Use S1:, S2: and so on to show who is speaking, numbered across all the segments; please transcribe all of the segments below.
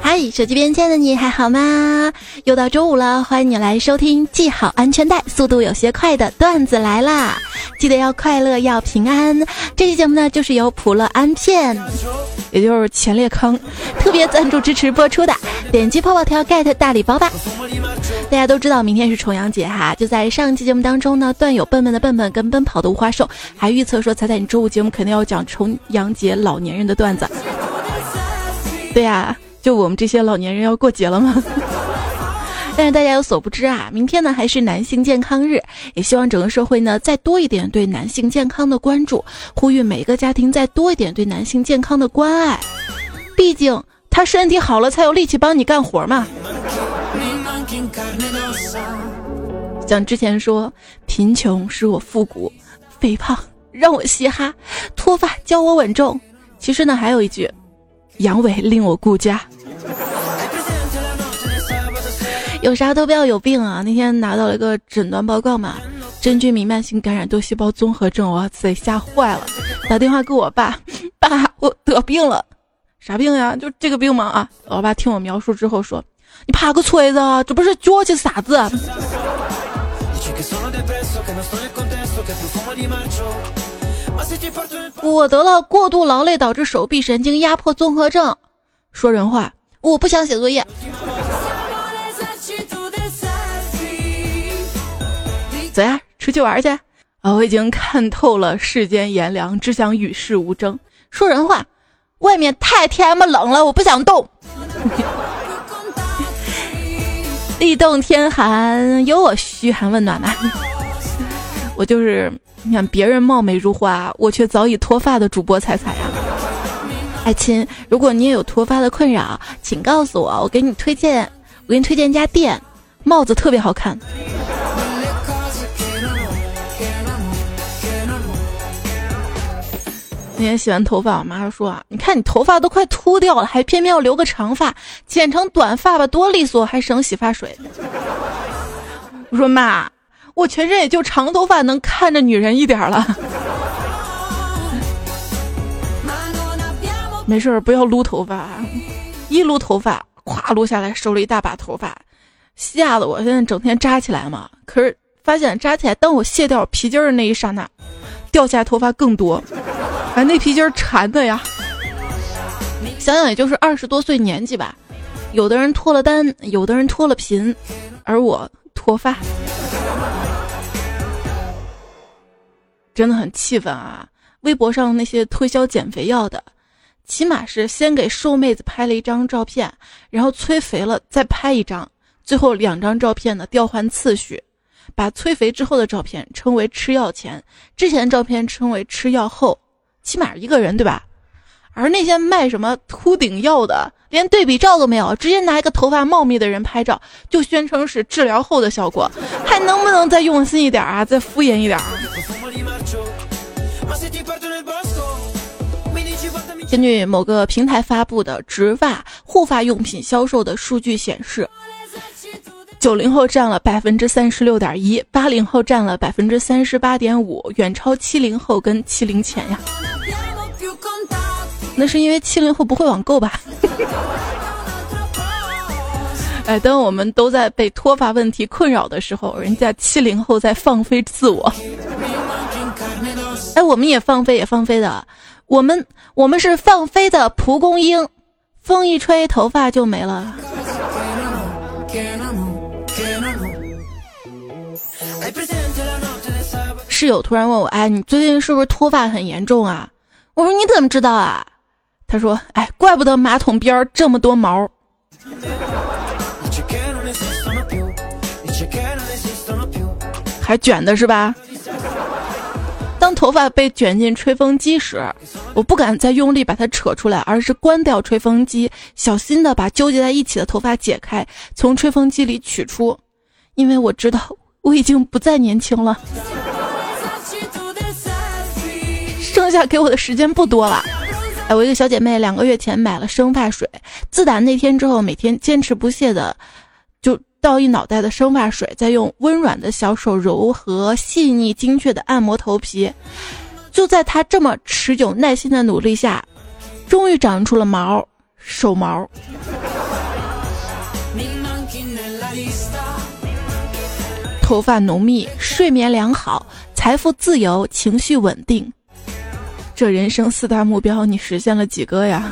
S1: 嗨，手机边亲爱的你还好吗？又到周五了，欢迎你来收听系好安全带、速度有些快的段子来啦！记得要快乐，要平安。这期节目呢，就是由普乐安片，也就是前列坑特别赞助支持播出的。点击泡泡条 get 大礼包吧！大家都知道明天是重阳节哈，就在上期节目当中呢，段友笨笨的笨笨跟奔跑的无花兽还预测说，彩彩你周五节目肯定要讲重阳节老年人的段子。对呀。就我们这些老年人要过节了吗？但是大家有所不知啊，明天呢还是男性健康日，也希望整个社会呢再多一点对男性健康的关注，呼吁每个家庭再多一点对男性健康的关爱。毕竟他身体好了才有力气帮你干活嘛。像之前说，贫穷使我复古，肥胖让我嘻哈，脱发教我稳重。其实呢，还有一句。阳痿令我顾家，有啥都不要有病啊！那天拿到了一个诊断报告嘛，真菌弥漫性感染多细胞综合症，哇塞，吓坏了！打电话给我爸，爸，我得病了，啥病呀？就这个病吗？啊！我爸听我描述之后说：“你怕个锤子啊，这不是脚气啥子？” 我得了过度劳累导致手臂神经压迫综合症。说人话，我不想写作业。走呀，出去玩去！啊，我已经看透了世间炎凉，只想与世无争。说人话，外面太天么冷了，我不想动。地冻天寒，有我嘘寒问暖吗？我就是。你看别人貌美如花，我却早已脱发的主播彩彩呀！爱亲，如果你也有脱发的困扰，请告诉我，我给你推荐，我给你推荐一家店，帽子特别好看。那天洗完头发，我妈说啊，你看你头发都快秃掉了，还偏偏要留个长发，剪成短发吧，多利索，还省洗发水。我说妈。我全身也就长头发能看着女人一点了，没事儿不要撸头发，一撸头发，咵撸下来收了一大把头发，吓得我现在整天扎起来嘛。可是发现扎起来，当我卸掉皮筋的那一刹那，掉下来头发更多，哎，那皮筋缠的呀。想想也就是二十多岁年纪吧，有的人脱了单，有的人脱了贫，而我脱发。真的很气愤啊！微博上那些推销减肥药的，起码是先给瘦妹子拍了一张照片，然后催肥了再拍一张，最后两张照片呢调换次序，把催肥之后的照片称为吃药前，之前照片称为吃药后，起码一个人对吧？而那些卖什么秃顶药的，连对比照都没有，直接拿一个头发茂密的人拍照，就宣称是治疗后的效果，还能不能再用心一点啊？再敷衍一点？根据某个平台发布的植发护发用品销售的数据显示，九零后占了百分之三十六点一，八零后占了百分之三十八点五，远超七零后跟七零前呀。那是因为七零后不会网购吧？哎，当我们都在被脱发问题困扰的时候，人家七零后在放飞自我。哎，我们也放飞，也放飞的。我们我们是放飞的蒲公英，风一吹，头发就没了。室友突然问我：“哎，你最近是不是脱发很严重啊？”我说：“你怎么知道啊？”他说：“哎，怪不得马桶边这么多毛，还卷的是吧？”当头发被卷进吹风机时，我不敢再用力把它扯出来，而是关掉吹风机，小心的把纠结在一起的头发解开，从吹风机里取出，因为我知道我已经不再年轻了，剩下给我的时间不多了。哎，我一个小姐妹两个月前买了生发水，自打那天之后，每天坚持不懈的就倒一脑袋的生发水，再用温软的小手柔和、细腻、精确的按摩头皮。就在她这么持久耐心的努力下，终于长出了毛，手毛。头发浓密，睡眠良好，财富自由，情绪稳定。这人生四大目标，你实现了几个呀？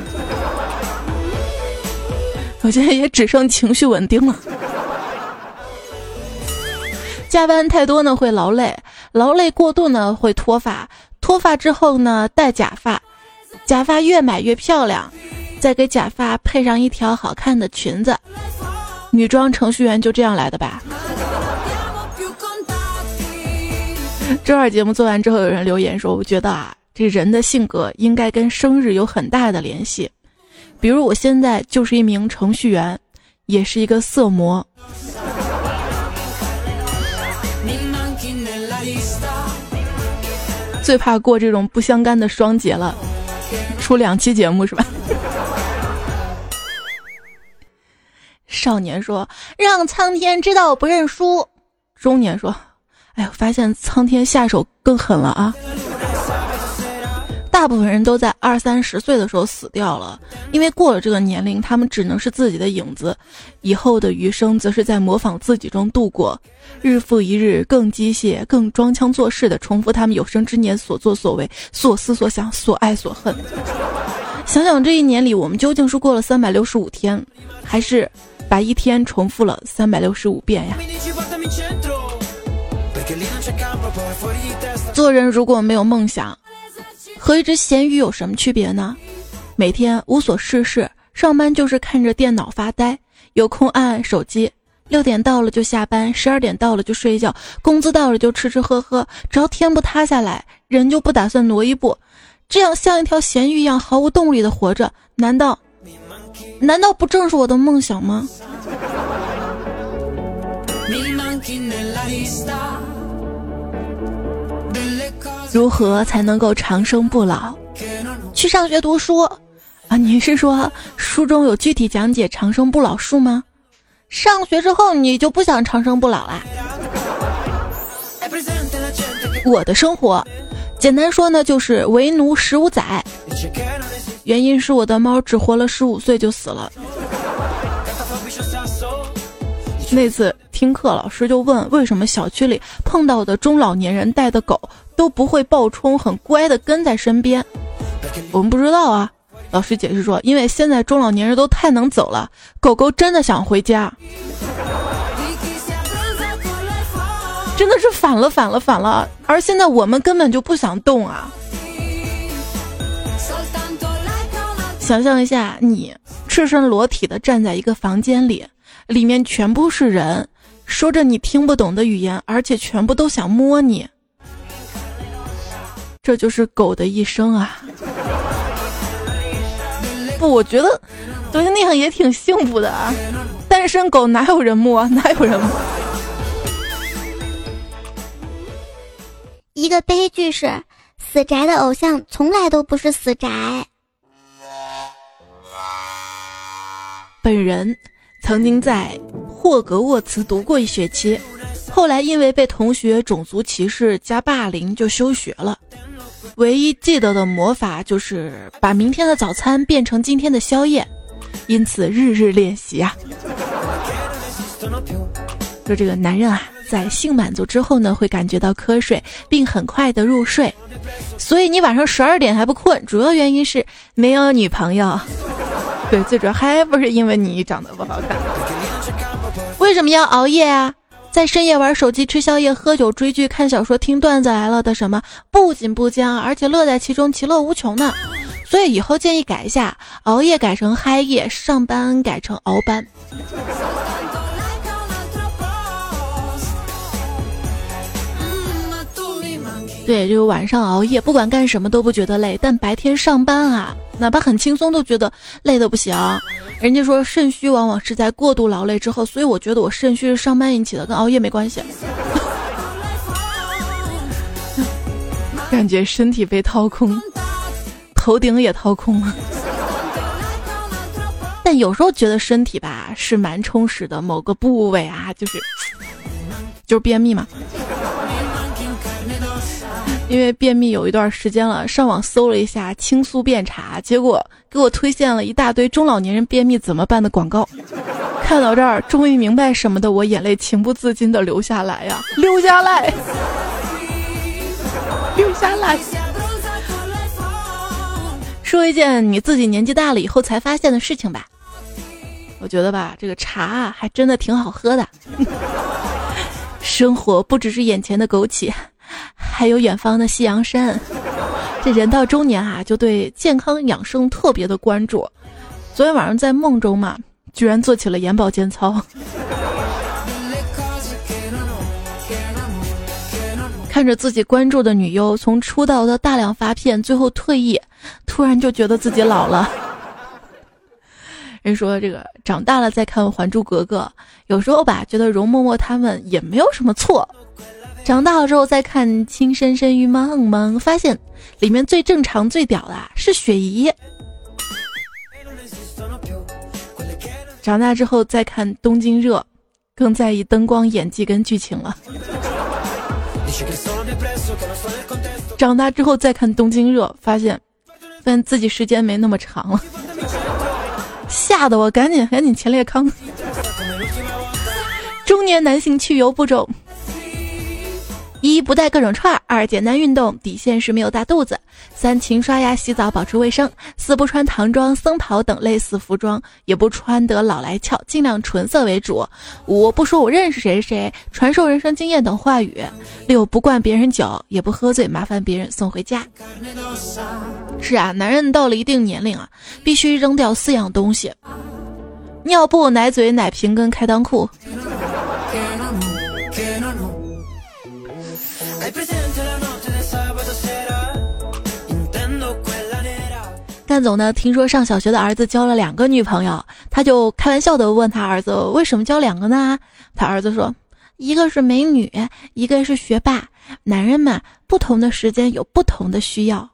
S1: 我现在也只剩情绪稳定了。加班太多呢会劳累，劳累过度呢会脱发，脱发之后呢戴假发，假发越买越漂亮，再给假发配上一条好看的裙子。女装程序员就这样来的吧？周二节目做完之后，有人留言说：“我觉得啊，这人的性格应该跟生日有很大的联系。比如我现在就是一名程序员，也是一个色魔。最怕过这种不相干的双节了，出两期节目是吧？” 少年说：“让苍天知道我不认输。”中年说。哎呦，发现苍天下手更狠了啊！大部分人都在二三十岁的时候死掉了，因为过了这个年龄，他们只能是自己的影子，以后的余生则是在模仿自己中度过，日复一日，更机械、更装腔作势的重复他们有生之年所作所为、所思所想、所爱所恨。想想这一年里，我们究竟是过了三百六十五天，还是把一天重复了三百六十五遍呀？做人如果没有梦想，和一只咸鱼有什么区别呢？每天无所事事，上班就是看着电脑发呆，有空按按手机。六点到了就下班，十二点到了就睡觉，工资到了就吃吃喝喝。只要天不塌下来，人就不打算挪一步。这样像一条咸鱼一样毫无动力的活着，难道难道不正是我的梦想吗？如何才能够长生不老？去上学读书啊！你是说书中有具体讲解长生不老术吗？上学之后你就不想长生不老啦？我的生活，简单说呢，就是为奴十五载。原因是我的猫只活了十五岁就死了。那次听课，老师就问为什么小区里碰到的中老年人带的狗都不会暴冲，很乖的跟在身边。我们不知道啊。老师解释说，因为现在中老年人都太能走了，狗狗真的想回家。真的是反了，反了，反了。而现在我们根本就不想动啊。想象一下，你赤身裸体的站在一个房间里。里面全部是人，说着你听不懂的语言，而且全部都想摸你。这就是狗的一生啊！不，我觉得昨天那样也挺幸福的啊。单身狗哪有人摸？哪有人摸？
S2: 一个悲剧是，死宅的偶像从来都不是死宅。
S1: 本人。曾经在霍格沃茨读过一学期，后来因为被同学种族歧视加霸凌就休学了。唯一记得的魔法就是把明天的早餐变成今天的宵夜，因此日日练习啊。说这个男人啊，在性满足之后呢，会感觉到瞌睡，并很快的入睡。所以你晚上十二点还不困，主要原因是没有女朋友。对，最主要还不是因为你长得不好看。为什么要熬夜啊？在深夜玩手机、吃宵夜、喝酒、追剧、看小说、听段子来了的什么，不仅不僵，而且乐在其中，其乐无穷呢。所以以后建议改一下，熬夜改成嗨夜，上班改成熬班。对，就是晚上熬夜，不管干什么都不觉得累，但白天上班啊，哪怕很轻松都觉得累的不行。人家说肾虚往往是在过度劳累之后，所以我觉得我肾虚是上班引起的，跟熬夜没关系。感觉身体被掏空，头顶也掏空了。但有时候觉得身体吧是蛮充实的，某个部位啊，就是就是便秘嘛。因为便秘有一段时间了，上网搜了一下青苏便茶，结果给我推荐了一大堆中老年人便秘怎么办的广告。看到这儿，终于明白什么的，我眼泪情不自禁的流下来呀，流下来，流下来。说一件你自己年纪大了以后才发现的事情吧。我觉得吧，这个茶还真的挺好喝的。生活不只是眼前的枸杞。还有远方的夕阳山，这人到中年啊，就对健康养生特别的关注。昨天晚上在梦中嘛，居然做起了眼保健操。看着自己关注的女优从出道到大量发片，最后退役，突然就觉得自己老了。人说这个长大了再看《还珠格格》，有时候吧，觉得容嬷嬷他们也没有什么错。长大了之后再看《情深深雨蒙蒙》，发现里面最正常、最屌的是雪姨。长大之后再看《东京热》，更在意灯光、演技跟剧情了。长大之后再看《东京热》，发现，发现自己时间没那么长了，吓得我赶紧赶紧前列康。中年男性去油步骤。一不带各种串儿，二简单运动，底线是没有大肚子，三勤刷牙洗澡保持卫生，四不穿唐装僧袍等类似服装，也不穿得老来俏，尽量纯色为主。五不说我认识谁谁，传授人生经验等话语。六不灌别人酒，也不喝醉，麻烦别人送回家。是啊，男人到了一定年龄啊，必须扔掉四样东西：尿布、奶嘴、奶瓶跟开裆裤。干总呢？听说上小学的儿子交了两个女朋友，他就开玩笑的问他儿子：“为什么交两个呢？”他儿子说：“一个是美女，一个是学霸。男人嘛，不同的时间有不同的需要。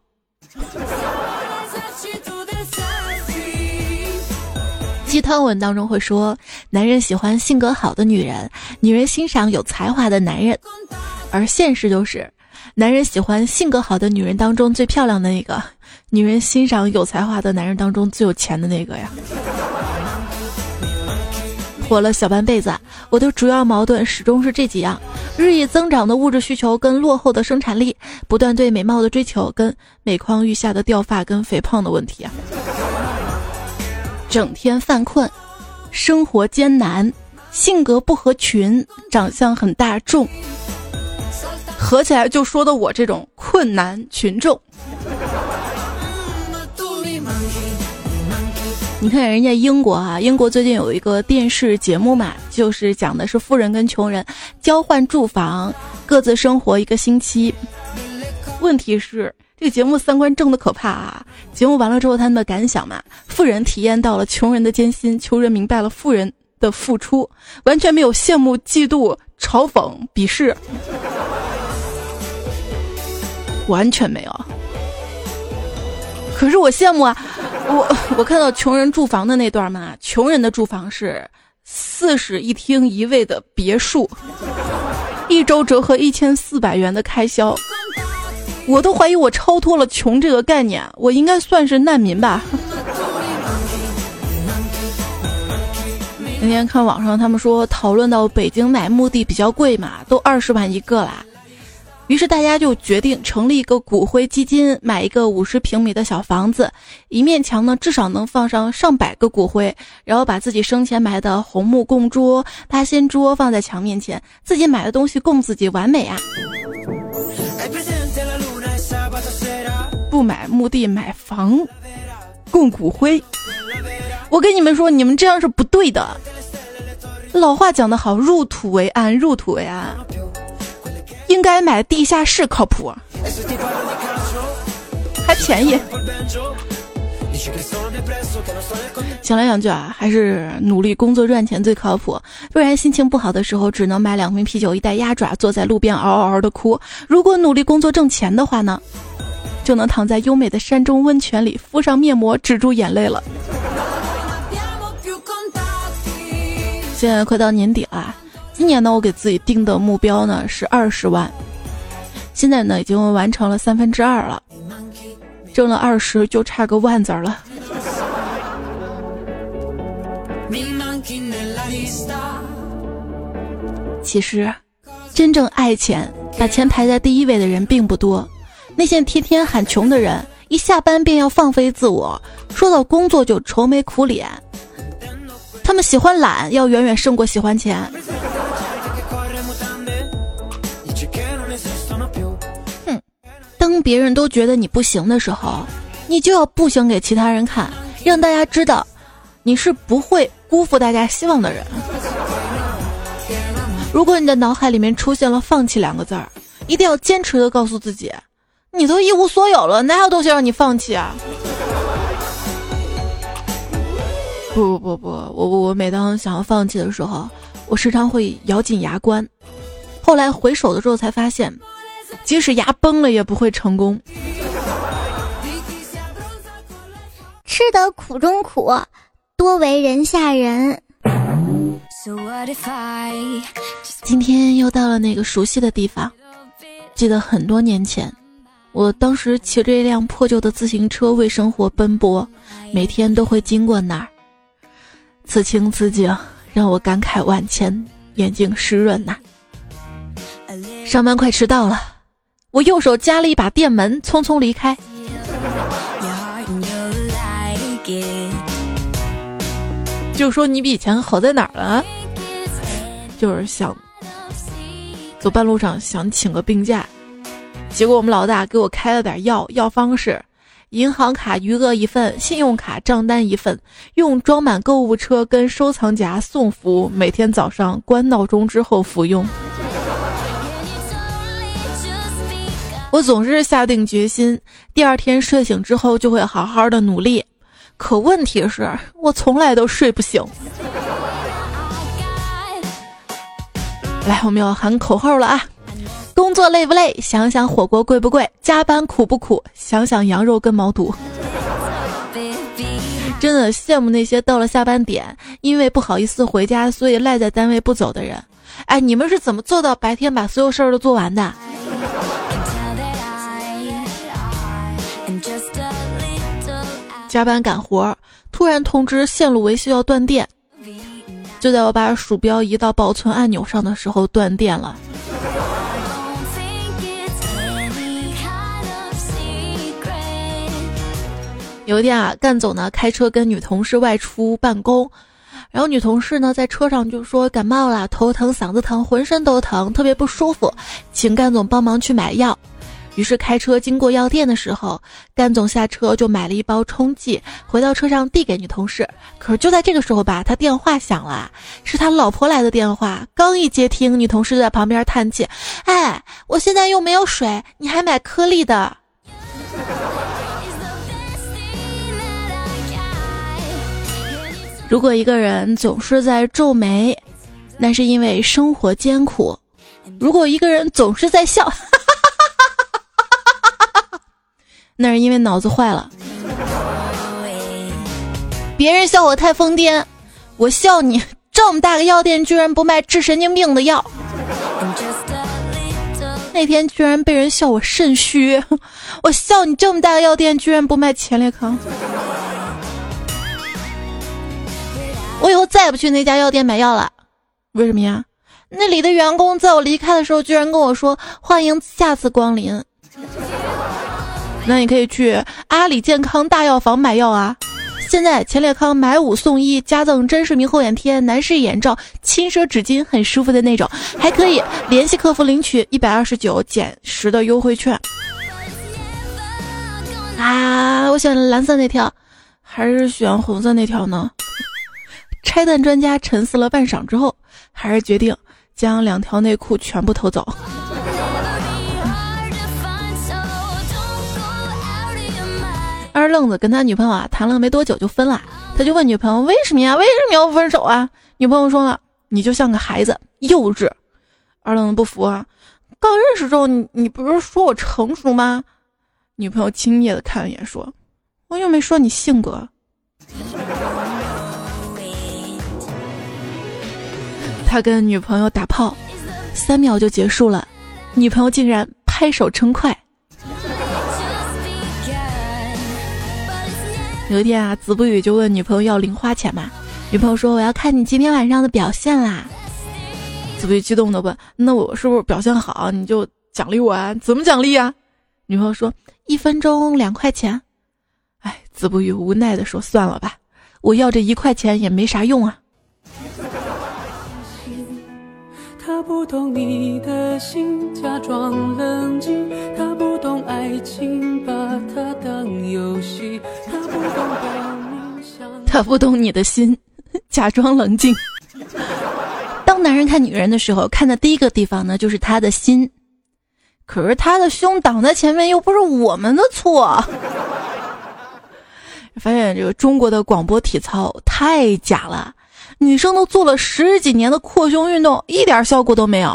S1: ”鸡汤文当中会说，男人喜欢性格好的女人，女人欣赏有才华的男人，而现实就是，男人喜欢性格好的女人当中最漂亮的那个。女人欣赏有才华的男人当中最有钱的那个呀。活了小半辈子，我的主要矛盾始终是这几样：日益增长的物质需求跟落后的生产力，不断对美貌的追求跟每况愈下的掉发跟肥胖的问题啊。整天犯困，生活艰难，性格不合群，长相很大众，合起来就说的我这种困难群众。你看人家英国啊，英国最近有一个电视节目嘛，就是讲的是富人跟穷人交换住房，各自生活一个星期。问题是这个节目三观正的可怕啊！节目完了之后，他们的感想嘛，富人体验到了穷人的艰辛，穷人明白了富人的付出，完全没有羡慕、嫉妒、嘲讽、鄙视，完全没有。可是我羡慕啊，我我看到穷人住房的那段嘛，穷人的住房是四室一厅一卫的别墅，一周折合一千四百元的开销，我都怀疑我超脱了穷这个概念，我应该算是难民吧。那天看网上他们说讨论到北京买墓地比较贵嘛，都二十万一个啦。于是大家就决定成立一个骨灰基金，买一个五十平米的小房子，一面墙呢至少能放上上百个骨灰，然后把自己生前埋的红木供桌、八仙桌放在墙面前，自己买的东西供自己，完美啊！不买墓地买房，供骨灰，我跟你们说，你们这样是不对的。老话讲得好，入土为安，入土为安。应该买地下室靠谱，还便宜。想来想去啊，还是努力工作赚钱最靠谱。不然心情不好的时候，只能买两瓶啤酒、一袋鸭爪，坐在路边嗷嗷嗷的哭。如果努力工作挣钱的话呢，就能躺在优美的山中温泉里，敷上面膜止住眼泪了。现在快到年底了，今年呢，我给自己定的目标呢是二十万，现在呢已经完成了三分之二了，挣了二十就差个万字了。其实，真正爱钱、把钱排在第一位的人并不多。那些天天喊穷的人，一下班便要放飞自我，说到工作就愁眉苦脸。他们喜欢懒，要远远胜过喜欢钱。别人都觉得你不行的时候，你就要不行给其他人看，让大家知道你是不会辜负大家希望的人。如果你的脑海里面出现了“放弃”两个字儿，一定要坚持的告诉自己，你都一无所有了，哪有东西让你放弃啊？不不不不，我我每当想要放弃的时候，我时常会咬紧牙关。后来回首的时候才发现，即使牙崩了也不会成功。
S2: 吃得苦中苦，多为人下人。
S1: 今天又到了那个熟悉的地方，记得很多年前，我当时骑着一辆破旧的自行车为生活奔波，每天都会经过那儿。此情此景让我感慨万千，眼睛湿润呐。上班快迟到了，我右手夹了一把电门，匆匆离开。就说你比以前好在哪儿了？就是想走半路上想请个病假，结果我们老大给我开了点药，药方是银行卡余额一份，信用卡账单一份，用装满购物车跟收藏夹送服，每天早上关闹钟之后服用。我总是下定决心，第二天睡醒之后就会好好的努力，可问题是我从来都睡不醒。来，我们要喊口号了啊！工作累不累？想想火锅贵不贵？加班苦不苦？想想羊肉跟毛肚。真的羡慕那些到了下班点，因为不好意思回家，所以赖在单位不走的人。哎，你们是怎么做到白天把所有事儿都做完的？加班赶活，突然通知线路维修要断电。就在我把鼠标移到保存按钮上的时候，断电了。有一天啊，干总呢开车跟女同事外出办公，然后女同事呢在车上就说感冒了，头疼、嗓子疼，浑身都疼，特别不舒服，请干总帮忙去买药。于是开车经过药店的时候，甘总下车就买了一包冲剂，回到车上递给女同事。可是就在这个时候吧，他电话响了，是他老婆来的电话。刚一接听，女同事就在旁边叹气：“哎，我现在又没有水，你还买颗粒的。”如果一个人总是在皱眉，那是因为生活艰苦；如果一个人总是在笑，那是因为脑子坏了。别人笑我太疯癫，我笑你这么大个药店居然不卖治神经病的药。那天居然被人笑我肾虚，我笑你这么大个药店居然不卖前列康。我以后再也不去那家药店买药了。为什么呀？那里的员工在我离开的时候居然跟我说欢迎下次光临。那你可以去阿里健康大药房买药啊！现在前列康买五送一，加赠真视明后眼贴、男士眼罩、轻奢纸巾，很舒服的那种，还可以联系客服领取一百二十九减十的优惠券。啊，我选蓝色那条，还是选红色那条呢？拆弹专家沉思了半晌之后，还是决定将两条内裤全部偷走。二愣子跟他女朋友啊谈了没多久就分了，他就问女朋友为什么呀？为什么要分手啊？女朋友说了，你就像个孩子，幼稚。二愣子不服啊，刚认识之后你你不是说我成熟吗？女朋友轻蔑的看了一眼说，我又没说你性格。他跟女朋友打炮，三秒就结束了，女朋友竟然拍手称快。有一天啊，子不语就问女朋友要零花钱嘛，女朋友说我要看你今天晚上的表现啦。子不语激动的问，那我是不是表现好你就奖励我啊？怎么奖励啊？女朋友说一分钟两块钱。哎，子不语无奈的说算了吧，我要这一块钱也没啥用啊。他不懂你的心，假装冷静。他不懂爱情，把它当游戏。他不懂表明想。他不懂你的心，假装冷静。当男人看女人的时候，看的第一个地方呢，就是他的心。可是他的胸挡在前面，又不是我们的错。发现这个中国的广播体操太假了。女生都做了十几年的扩胸运动，一点效果都没有。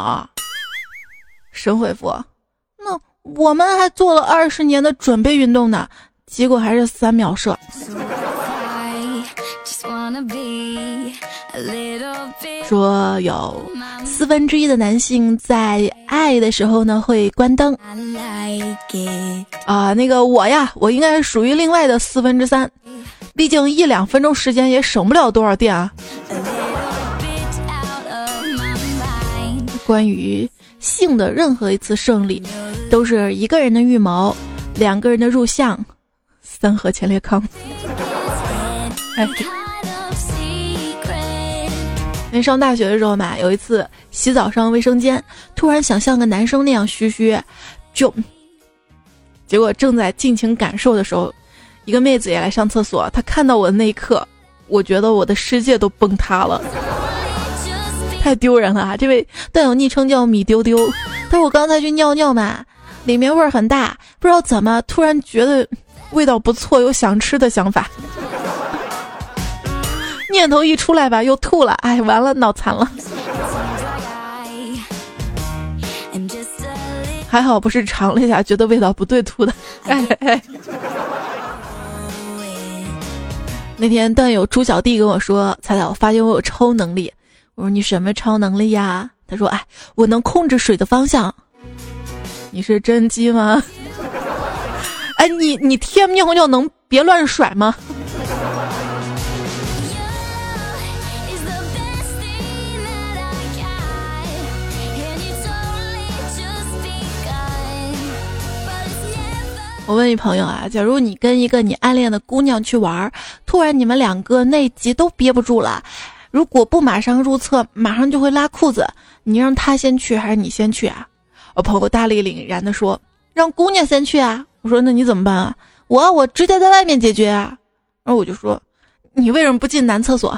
S1: 神回复：那我们还做了二十年的准备运动呢，结果还是三秒射。说有四分之一的男性在爱的时候呢会关灯。啊，那个我呀，我应该属于另外的四分之三。毕竟一两分钟时间也省不了多少电啊。关于性的任何一次胜利，都是一个人的预谋，两个人的入相，三合前列康。哎，那上大学的时候嘛，有一次洗澡上卫生间，突然想像个男生那样嘘嘘，就，结果正在尽情感受的时候。一个妹子也来上厕所，她看到我的那一刻，我觉得我的世界都崩塌了，太丢人了啊！这位段友昵称叫米丢丢，但是我刚才去尿尿嘛，里面味儿很大，不知道怎么突然觉得味道不错，有想吃的想法，念头一出来吧，又吐了，哎，完了，脑残了，还好不是尝了一下，觉得味道不对吐的，哎哎。那天段友猪小弟跟我说：“彩彩，我发现我有超能力。”我说：“你什么超能力呀？”他说：“哎，我能控制水的方向。”你是真机吗？哎，你你天尿尿能别乱甩吗？我问你朋友啊，假如你跟一个你暗恋的姑娘去玩，突然你们两个内急都憋不住了，如果不马上入厕，马上就会拉裤子，你让他先去还是你先去啊？我朋友大力凛然的说，让姑娘先去啊。我说那你怎么办啊？我我直接在外面解决啊。然后我就说，你为什么不进男厕所？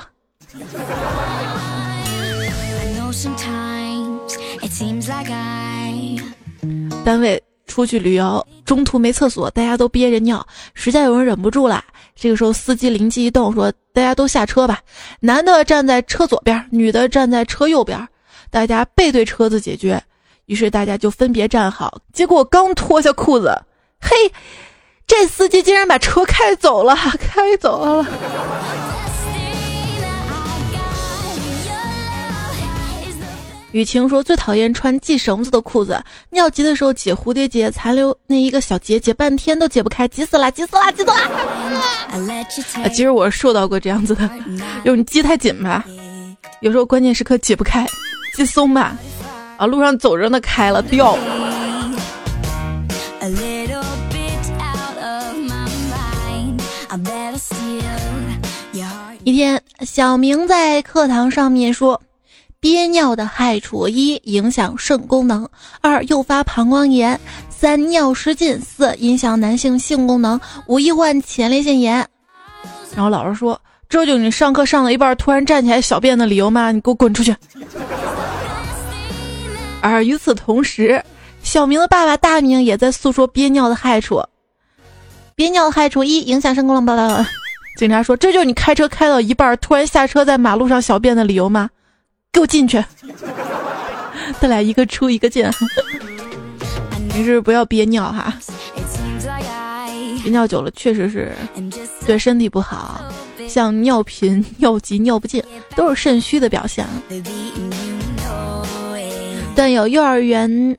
S1: 单位。出去旅游，中途没厕所，大家都憋着尿，实在有人忍不住了。这个时候，司机灵机一动，说：“大家都下车吧，男的站在车左边，女的站在车右边，大家背对车子解决。”于是大家就分别站好。结果刚脱下裤子，嘿，这司机竟然把车开走了，开走了。雨晴说：“最讨厌穿系绳子的裤子，尿急的时候解蝴蝶结，残留那一个小结，解半天都解不开，急死了，急死了，急死了！”啊，其实我受到过这样子的，就是你系太紧吧，有时候关键时刻解不开，系松吧，啊，路上走着呢开了掉。一天，小明在课堂上面说。憋尿的害处：一、影响肾功能；二、诱发膀胱炎；三、尿失禁；四、影响男性性功能；五、易患前列腺炎。然后老师说：“这就你上课上了一半突然站起来小便的理由吗？你给我滚出去！”而与此同时，小明的爸爸大明也在诉说憋尿的害处。憋尿的害处：一、影响肾功能。巴拉。警察说：“这就是你开车开到一半突然下车在马路上小便的理由吗？”给我进去！他俩一个出一个进。没事不要憋尿哈，憋尿久了确实是对身体不好，像尿频、尿急、尿不尽，都是肾虚的表现。段友幼儿园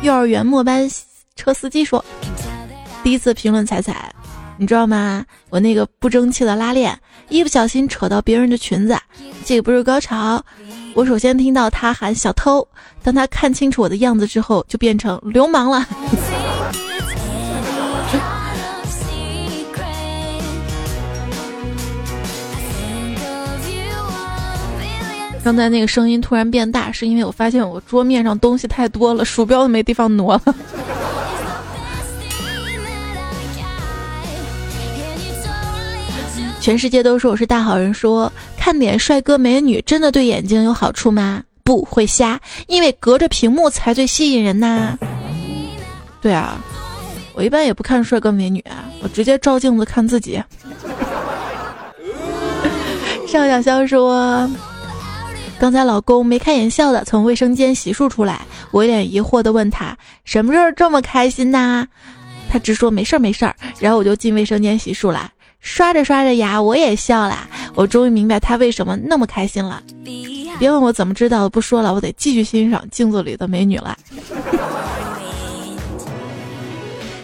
S1: 幼儿园末班车司机说，第一次评论彩彩，你知道吗？我那个不争气的拉链，一不小心扯到别人的裙子，这个不是高潮。我首先听到他喊小偷，当他看清楚我的样子之后，就变成流氓了。刚才那个声音突然变大，是因为我发现我桌面上东西太多了，鼠标都没地方挪了。全世界都说我是大好人，说看点帅哥美女真的对眼睛有好处吗？不会瞎，因为隔着屏幕才最吸引人呐。对啊，我一般也不看帅哥美女，我直接照镜子看自己。邵小潇说。刚才老公眉开眼笑的从卫生间洗漱出来，我一脸疑惑的问他什么时候这么开心呐？他直说没事儿没事儿，然后我就进卫生间洗漱了，刷着刷着牙我也笑了，我终于明白他为什么那么开心了。别问我怎么知道的，不说了，我得继续欣赏镜子里的美女了。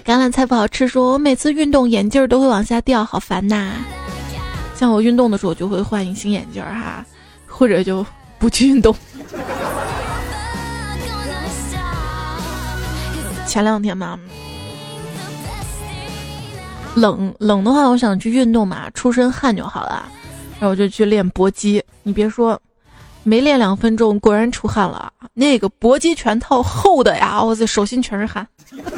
S1: 橄榄菜不好吃，说我每次运动眼镜都会往下掉，好烦呐。像我运动的时候就会换隐形眼镜哈，或者就。不去运动。前两天嘛，冷冷的话，我想去运动嘛，出身汗就好了。然后我就去练搏击。你别说，没练两分钟，果然出汗了。那个搏击拳套厚的呀，我这手心全是汗。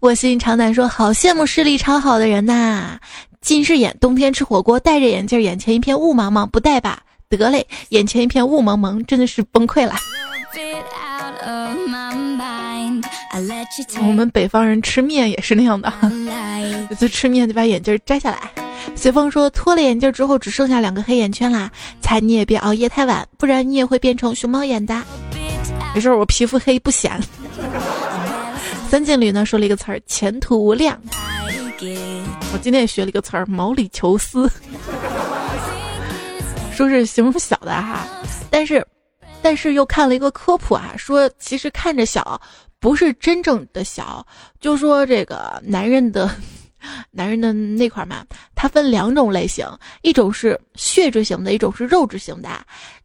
S1: 我心长胆说：“好羡慕视力超好的人呐！近视眼，冬天吃火锅戴着眼镜，眼前一片雾茫茫，不戴吧？得嘞，眼前一片雾蒙蒙，真的是崩溃了。我们北方人吃面也是那样的，就吃面就把眼镜摘下来。随风说脱了眼镜之后只剩下两个黑眼圈啦，猜你也别熬夜太晚，不然你也会变成熊猫眼的。没事，我皮肤黑不显。”三剑旅呢说了一个词儿“前途无量”，我今天也学了一个词儿“毛里求斯”，说是形容小的哈，但是，但是又看了一个科普啊，说其实看着小不是真正的小，就说这个男人的，男人的那块嘛，它分两种类型，一种是血质型的，一种是肉质型的。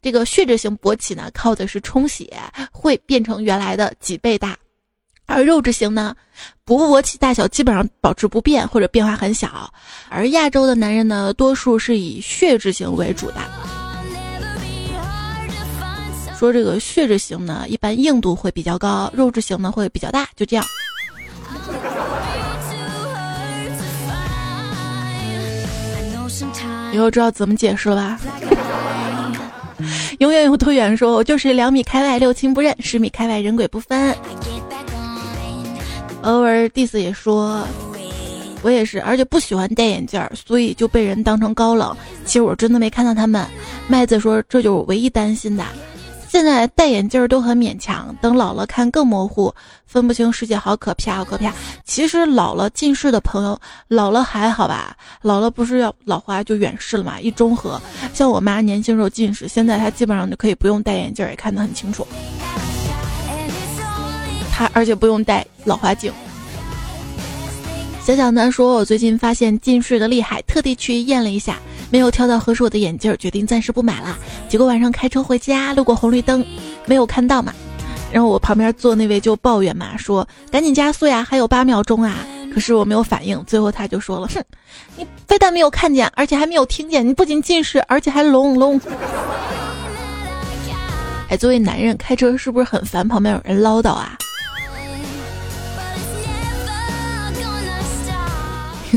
S1: 这个血质型勃起呢，靠的是充血，会变成原来的几倍大。而肉质型呢，不勃起大小基本上保持不变或者变化很小。而亚洲的男人呢，多数是以血质型为主的。说这个血质型呢，一般硬度会比较高，肉质型呢会比较大。就这样。以后知道怎么解释了吧？永远有多远？说我就是两米开外六亲不认，十米开外人鬼不分。偶尔 diss 也说，我也是，而且不喜欢戴眼镜，所以就被人当成高冷。其实我真的没看到他们。麦子说，这就是我唯一担心的。现在戴眼镜都很勉强，等老了看更模糊，分不清世界，好可怕，好可怕。其实老了近视的朋友，老了还好吧？老了不是要老花就远视了嘛？一中和，像我妈年轻时候近视，现在她基本上就可以不用戴眼镜也看得很清楚。她而且不用戴老花镜。小小呢说：“我最近发现近视的厉害，特地去验了一下，没有挑到合适我的眼镜，决定暂时不买了。结果晚上开车回家，路过红绿灯，没有看到嘛。然后我旁边坐那位就抱怨嘛，说赶紧加速呀，还有八秒钟啊。可是我没有反应，最后他就说了：哼，你非但没有看见，而且还没有听见，你不仅近视，而且还聋聋。”哎，作为男人开车是不是很烦？旁边有人唠叨啊？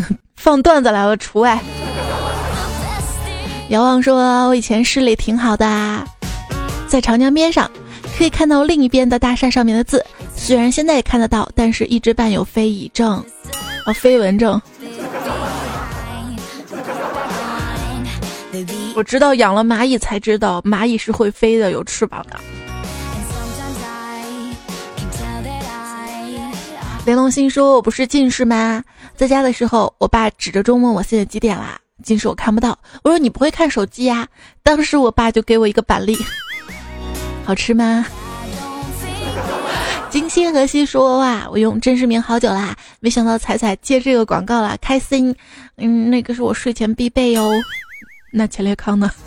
S1: 放段子来了，除外。遥望说：“我以前视力挺好的，在长江边上可以看到另一边的大厦上面的字。虽然现在也看得到，但是一直伴有非遗症，哦，飞蚊症。我知道养了蚂蚁才知道蚂蚁是会飞的，有翅膀的。”雷龙心说：“我不是近视吗？在家的时候，我爸指着钟问我现在几点啦。近视我看不到。我说你不会看手机呀？当时我爸就给我一个板栗，好吃吗？金星和西说哇，我用真实名好久啦，没想到彩彩接这个广告了，开心。嗯，那个是我睡前必备哟。那前列康呢？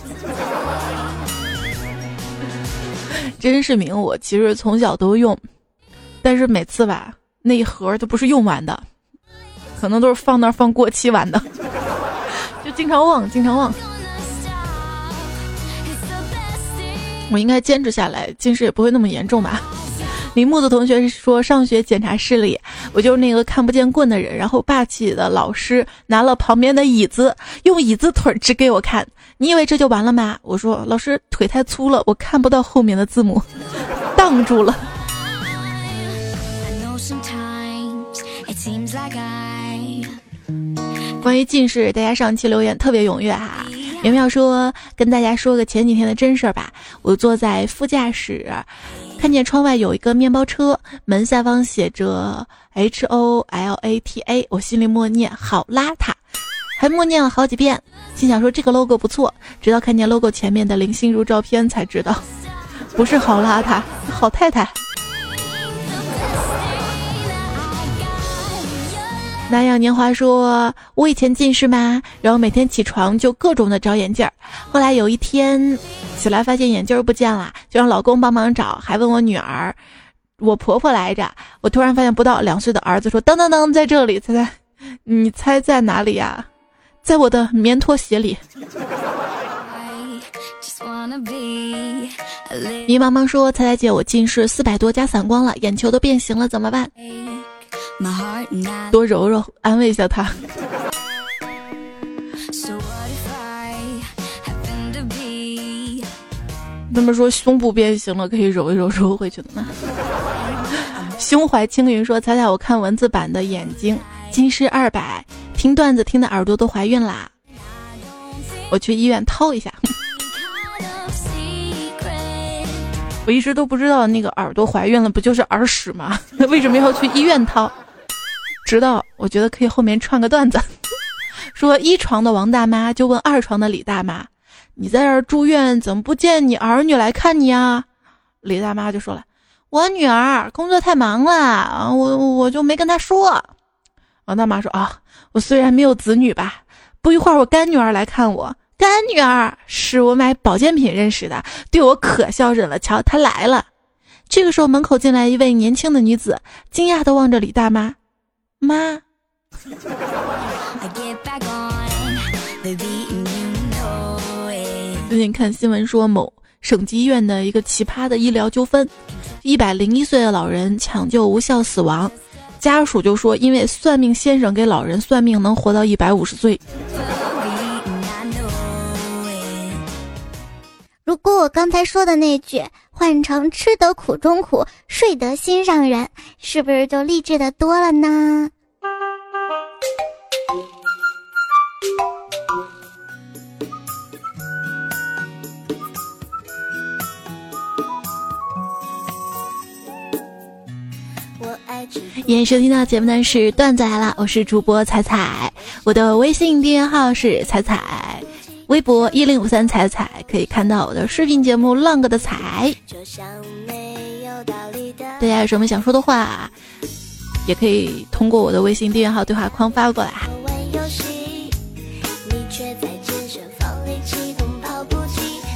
S1: 真实名我其实从小都用，但是每次吧，那一盒都不是用完的，可能都是放那儿放过期玩的，就经常忘，经常忘。我应该坚持下来，近视也不会那么严重吧。李木子同学说，上学检查视力，我就是那个看不见棍的人。然后霸气的老师拿了旁边的椅子，用椅子腿指给我看。你以为这就完了吗？我说老师腿太粗了，我看不到后面的字母，挡住了。关于近视，大家上期留言特别踊跃哈。苗苗说：“跟大家说个前几天的真事儿吧。我坐在副驾驶，看见窗外有一个面包车，门下方写着 H O L A T A，我心里默念好邋遢，还默念了好几遍，心想说这个 logo 不错。直到看见 logo 前面的林心如照片，才知道不是好邋遢，好太太。”南阳年华说：“我以前近视吗，然后每天起床就各种的找眼镜儿。后来有一天起来发现眼镜儿不见了，就让老公帮忙找，还问我女儿，我婆婆来着。我突然发现不到两岁的儿子说：‘噔噔噔，在这里，猜猜，你猜在哪里呀？在我的棉拖鞋里。’迷茫茫说：‘猜猜姐，我近视四百多加散光了，眼球都变形了，怎么办？’”多揉揉，安慰一下他。他们说胸部变形了，可以揉一揉，揉回去的呢。胸怀青云说：“彩彩，我看文字版的眼睛近视二百，听段子听的耳朵都怀孕啦。我去医院掏一下。我一直都不知道那个耳朵怀孕了不就是耳屎吗？为什么要去医院掏？”知道，我觉得可以后面串个段子，说一床的王大妈就问二床的李大妈：“你在这儿住院，怎么不见你儿女来看你啊？”李大妈就说了：“我女儿工作太忙了，我我就没跟她说。”王大妈说：“啊，我虽然没有子女吧，不一会儿我干女儿来看我，干女儿是我买保健品认识的，对我可孝顺了。瞧，她来了。”这个时候门口进来一位年轻的女子，惊讶的望着李大妈。妈，最近看新闻说，某省级医院的一个奇葩的医疗纠纷，一百零一岁的老人抢救无效死亡，家属就说，因为算命先生给老人算命能活到一百五十岁。
S2: 如果我刚才说的那句换成“吃得苦中苦，睡得心上人”，是不是就励志的多了呢？
S1: 欢迎收听到节目的是段子来了，我是主播彩彩，我的微信订阅号是彩彩。微博一零五三彩彩可以看到我的视频节目《浪哥的彩》。大家有什么想说的话，也可以通过我的微信订阅号对话框发过来。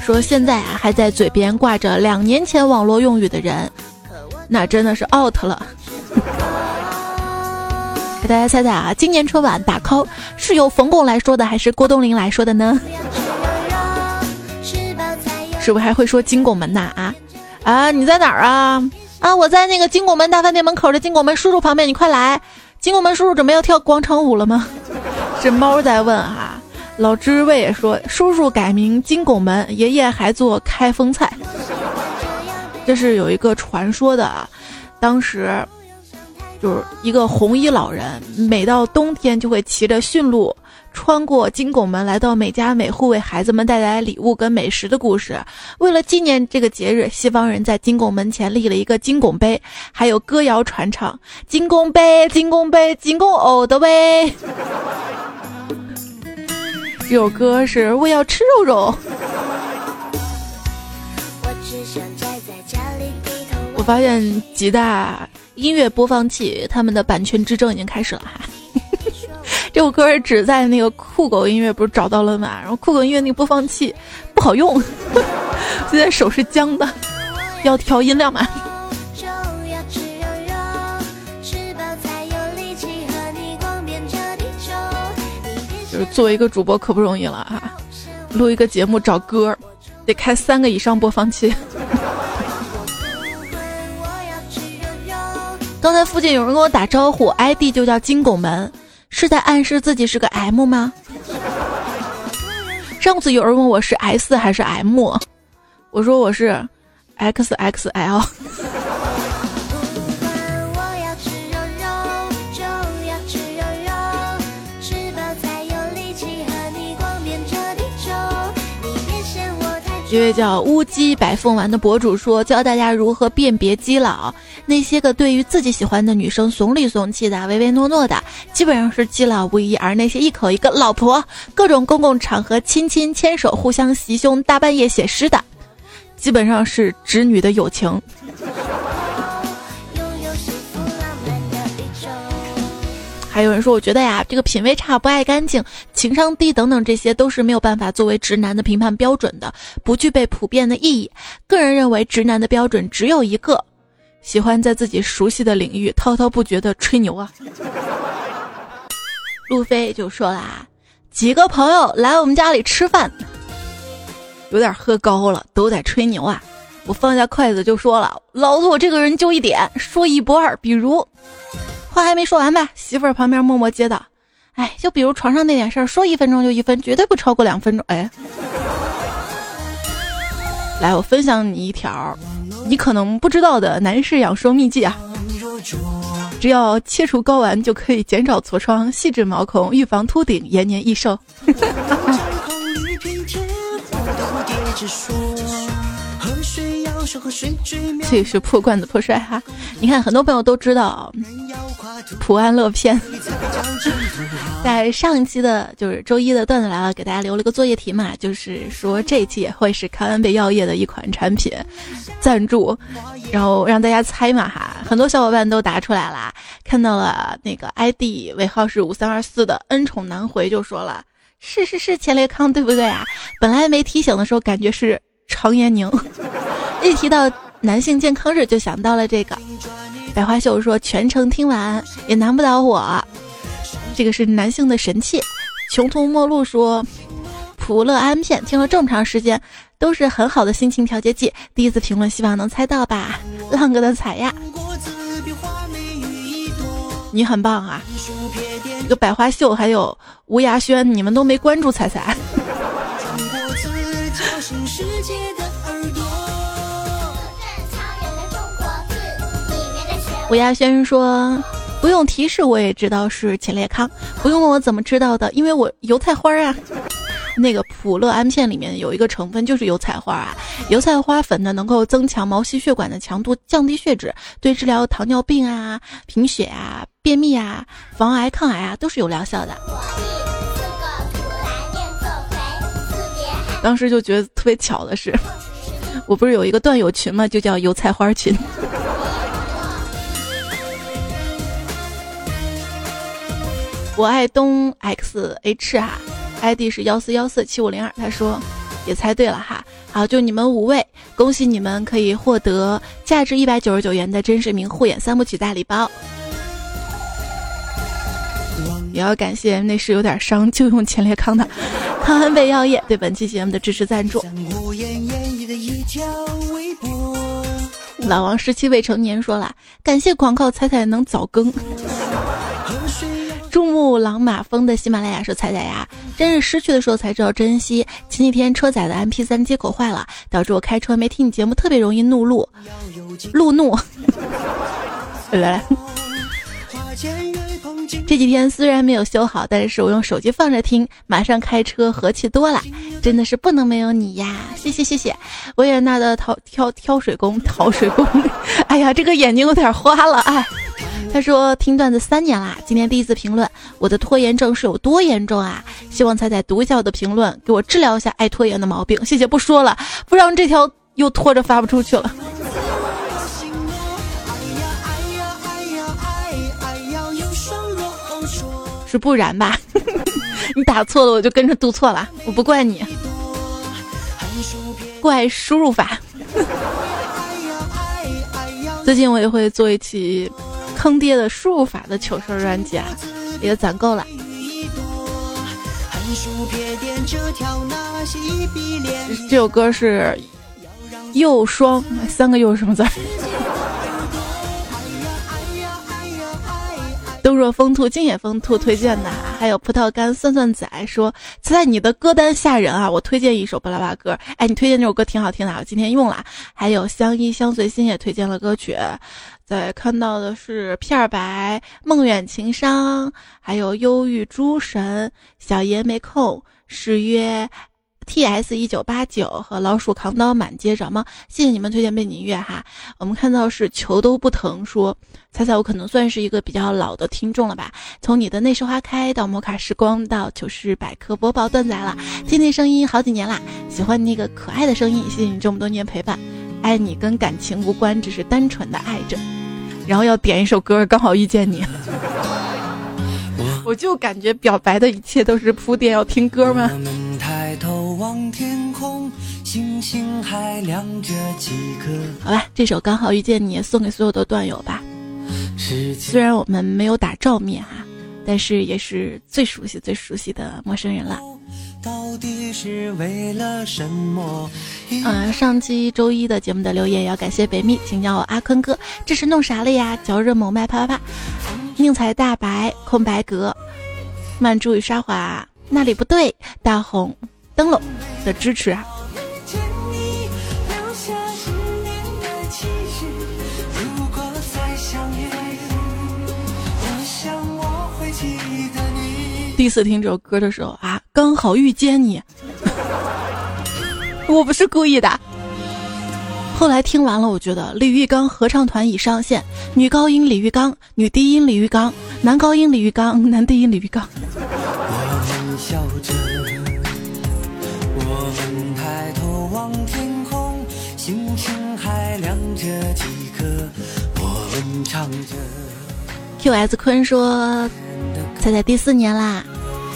S1: 说现在啊还在嘴边挂着两年前网络用语的人，那真的是 out 了。给大家猜猜啊，今年春晚打 call 是由冯巩来说的，还是郭冬临来说的呢？是不是还会说金拱门呐？啊啊，你在哪儿啊？啊，我在那个金拱门大饭店门口的金拱门叔叔旁边，你快来！金拱门叔叔准备要跳广场舞了吗？这猫在问哈。老知味也说，叔叔改名金拱门，爷爷还做开封菜。这是有一个传说的啊，当时。就是一个红衣老人，每到冬天就会骑着驯鹿穿过金拱门，来到每家每户为孩子们带来礼物跟美食的故事。为了纪念这个节日，西方人在金拱门前立了一个金拱碑，还有歌谣传唱：金拱碑，金拱碑，金拱偶的碑。这首歌是我要吃肉肉。我发现几大音乐播放器他们的版权之争已经开始了哈。这首歌只在那个酷狗音乐不是找到了嘛？然后酷狗音乐那个播放器不好用，现在手是僵的，要调音量嘛。就是作为一个主播可不容易了哈，录一个节目找歌，得开三个以上播放器。刚才附近有人跟我打招呼，ID 就叫金拱门，是在暗示自己是个 M 吗？上次有人问我是 S 还是 M，我说我是 XXL。一位叫乌鸡白凤丸的博主说，教大家如何辨别基佬。那些个对于自己喜欢的女生怂里怂气的、唯唯诺诺的，基本上是基佬无疑；而那些一口一个老婆，各种公共场合亲亲牵手、互相袭胸、大半夜写诗的，基本上是直女的友情。还有人说，我觉得呀，这个品味差、不爱干净、情商低等等，这些都是没有办法作为直男的评判标准的，不具备普遍的意义。个人认为，直男的标准只有一个：喜欢在自己熟悉的领域滔滔不绝的吹牛啊。路飞就说啦，几个朋友来我们家里吃饭，有点喝高了，都在吹牛啊。我放下筷子就说了，老子我这个人就一点，说一不二，比如。话还没说完吧，媳妇儿旁边默默接道：“哎，就比如床上那点事儿，说一分钟就一分，绝对不超过两分钟。”哎，来，我分享你一条你可能不知道的男士养生秘籍啊！只要切除睾丸就可以减少痤疮、细致毛孔、预防秃顶、延年益寿。这是破罐子破摔哈！你看，很多朋友都知道普安乐片，在上一期的，就是周一的段子来了，给大家留了个作业题嘛，就是说这一期也会是康恩贝药业的一款产品赞助，然后让大家猜嘛哈！很多小伙伴都答出来了，看到了那个 ID 尾号是五三二四的恩宠难回就说了，是是是前列康对不对啊？本来没提醒的时候感觉是常延宁。一提到男性健康日，就想到了这个。百花秀说全程听完也难不倒我，这个是男性的神器。穷途末路说普乐安片听了这么长时间，都是很好的心情调节剂。第一次评论，希望能猜到吧？浪哥的彩呀，你很棒啊！这个百花秀还有吴亚轩，你们都没关注彩彩。吴亚轩说：“不用提示我也知道是前列康，不用问我怎么知道的，因为我油菜花啊。那个普乐安片里面有一个成分就是油菜花啊，油菜花粉呢能够增强毛细血管的强度，降低血脂，对治疗糖尿病啊、贫血啊、便秘啊、防癌抗癌啊都是有疗效的。当时就觉得特别巧的是，我不是有一个段友群嘛，就叫油菜花群。”我爱东 xh 哈，ID 是幺四幺四七五零二。他说，也猜对了哈。好，就你们五位，恭喜你们可以获得价值一百九十九元的真实名护眼三部曲大礼包。也要感谢那时有点伤就用前列康的 康安贝药业对本期节目的支持赞助。老王十七未成年说了，感谢广告彩彩能早更。珠穆朗玛峰的喜马拉雅说：“彩彩呀，真是失去的时候才知道珍惜。前几天车载的 MP 三接口坏了，导致我开车没听你节目，特别容易怒路，路怒。来，这几天虽然没有修好，但是我用手机放着听，马上开车和气多了。真的是不能没有你呀！谢谢谢谢，维也纳的挑挑挑水工，挑水工。哎呀，这个眼睛有点花了，哎。”他说听段子三年啦，今天第一次评论，我的拖延症是有多严重啊？希望彩彩读一下我的评论，给我治疗一下爱拖延的毛病。谢谢，不说了，不让这条又拖着发不出去了。是不然吧？你打错了，我就跟着读错了，我不怪你，怪输入法。最近我也会做一期坑爹的输入法的糗事专辑啊，也攒够了。这首歌是又双三个又是什么字？都若风兔、今野风兔推荐的，还有葡萄干酸酸仔说：“在你的歌单吓人啊！”我推荐一首巴拉巴歌，哎，你推荐这首歌挺好听的，我今天用了。还有相依相随心也推荐了歌曲，在看到的是片儿白、梦远情伤，还有忧郁诸神、小爷没空、誓约。T.S. 一九八九和老鼠扛刀满街找吗？谢谢你们推荐背景音乐哈。我们看到是球都不疼说，猜猜我可能算是一个比较老的听众了吧？从你的那时花开到摩卡时光到糗事百科播报段仔了，听听声音好几年啦，喜欢你那个可爱的声音，谢谢你这么多年陪伴，爱你跟感情无关，只是单纯的爱着。然后要点一首歌，刚好遇见你。我就感觉表白的一切都是铺垫，要听歌吗？好吧，这首刚好遇见你，送给所有的段友吧。虽然我们没有打照面哈，但是也是最熟悉、最熟悉的陌生人了。的是为了什么嗯，上期周一的节目的留言要感谢北蜜，请叫我阿坤哥。这是弄啥了呀？嚼热某麦啪啪啪。宁采大白空白格，曼珠与沙华那里不对，大红灯笼的支持啊！第一次听这首歌的时候啊，刚好遇见你，我不是故意的。后来听完了，我觉得李玉刚合唱团已上线，女高音李玉刚，女低音李玉刚，男高音李玉刚，男低音李玉刚。我
S3: 们笑着，我们抬头望天空，星星还亮着几颗，我们唱着
S1: QS 坤说：“猜猜第四年啦，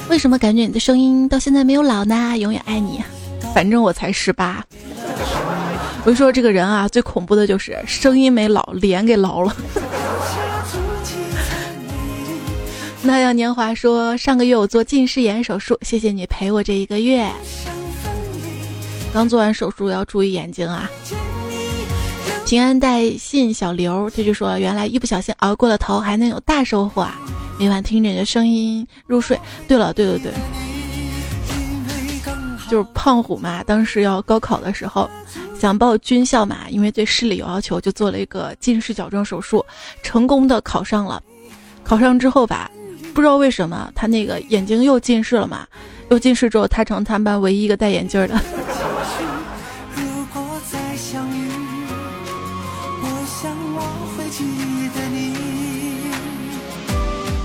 S1: 为什么感觉你的声音到现在没有老呢？永远爱你，反正我才十八。”我就说这个人啊，最恐怖的就是声音没老，脸给老了。那样年华说，上个月我做近视眼手术，谢谢你陪我这一个月。刚做完手术要注意眼睛啊。平安带信小刘他就说，原来一不小心熬过了头，还能有大收获啊！每晚听着你的声音入睡。对了，对对对，就是胖虎嘛，当时要高考的时候。想报军校嘛，因为对视力有要求，就做了一个近视矫正手术，成功的考上了。考上之后吧，不知道为什么他那个眼睛又近视了嘛，又近视之后，他成他们班唯一一个戴眼镜的。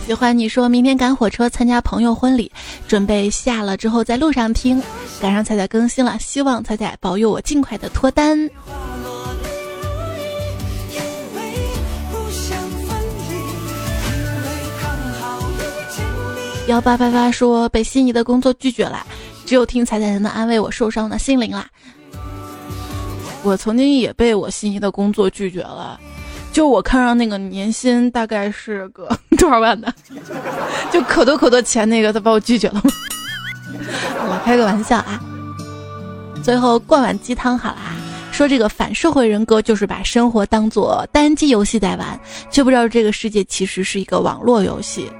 S1: 喜欢你说明天赶火车参加朋友婚礼，准备下了之后在路上听，赶上彩彩更新了，希望彩彩保佑我尽快的脱单。幺八八八说被心仪的工作拒绝了，只有听彩彩才能安慰我受伤的心灵啦。我曾经也被我心仪的工作拒绝了。就我看上那个年薪大概是个 多少万的，就可多可多钱那个，他把我拒绝了。我开个玩笑啊。最后灌碗鸡汤好啦，说这个反社会人格就是把生活当做单机游戏在玩，却不知道这个世界其实是一个网络游戏。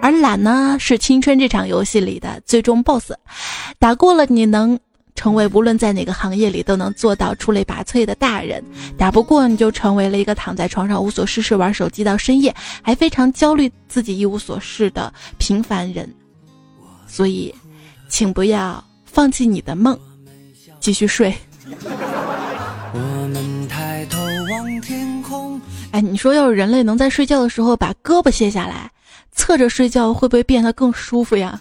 S1: 而懒呢，是青春这场游戏里的最终 BOSS，打过了你能。成为无论在哪个行业里都能做到出类拔萃的大人，打不过你就成为了一个躺在床上无所事事玩手机到深夜，还非常焦虑自己一无所事的平凡人。所以，请不要放弃你的梦，继续睡。我们抬头望天空。哎，你说要是人类能在睡觉的时候把胳膊卸下来，侧着睡觉会不会变得更舒服呀？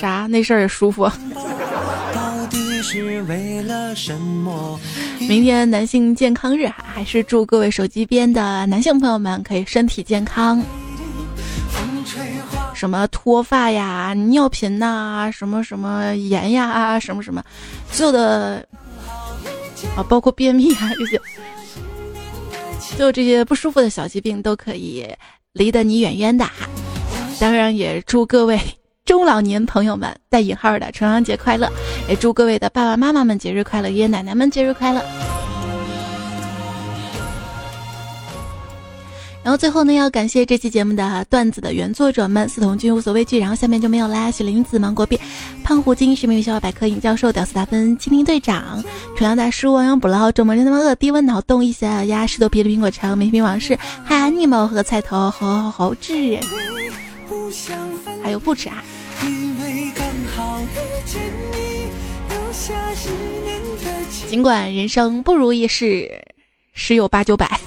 S1: 啥？那事儿也舒服。明天男性健康日哈，还是祝各位手机边的男性朋友们可以身体健康。什么脱发呀、尿频呐、什么什么炎呀、什么什么，所有的啊，包括便秘啊这些，所有这些不舒服的小疾病都可以离得你远远的哈。当然也祝各位中老年朋友们带引号的重阳节快乐，也祝各位的爸爸妈妈们节日快乐，爷爷奶奶们节日快乐。然后最后呢，要感谢这期节目的段子的原作者们：四童君无所畏惧。然后下面就没有啦，雪林子、芒果币、胖虎精、十名笑话百科、尹教授、屌丝大芬、蜻蜓队长、纯阳大叔、王阳捕捞、周末人他妈饿、低温脑洞、一小鸭、石头皮的苹果肠、美品往事、嗨尼猫和菜头、猴猴猴智，还有不吃啊。尽管人生不如意事十有八九百。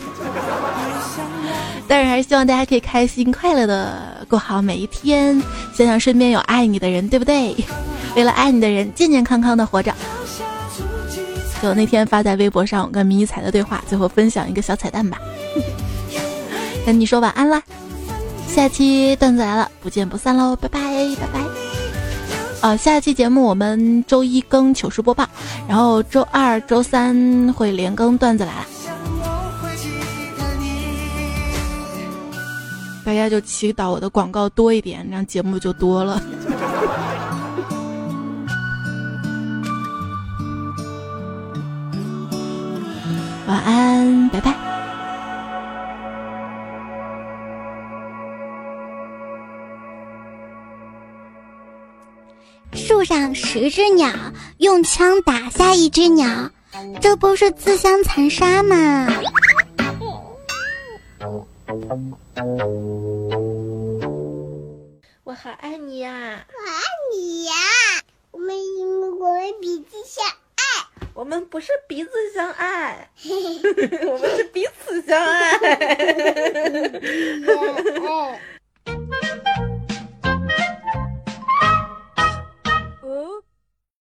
S1: 但是还是希望大家可以开心快乐的过好每一天，想想身边有爱你的人，对不对？为了爱你的人，健健康康的活着。就那天发在微博上我跟迷彩的对话，最后分享一个小彩蛋吧。跟你说晚安啦，下期段子来了，不见不散喽，拜拜拜拜。啊，下期节目我们周一更糗事播报，然后周二、周三会连更段子来了。大家就祈祷我的广告多一点，这样节目就多了。晚安，拜拜。
S2: 树上十只鸟，用枪打下一只鸟，这不是自相残杀吗？
S1: 我好爱你呀！
S2: 我爱你呀！我们我们彼此相爱。
S1: 我们不是彼此相爱，我们是彼此相爱。Huh?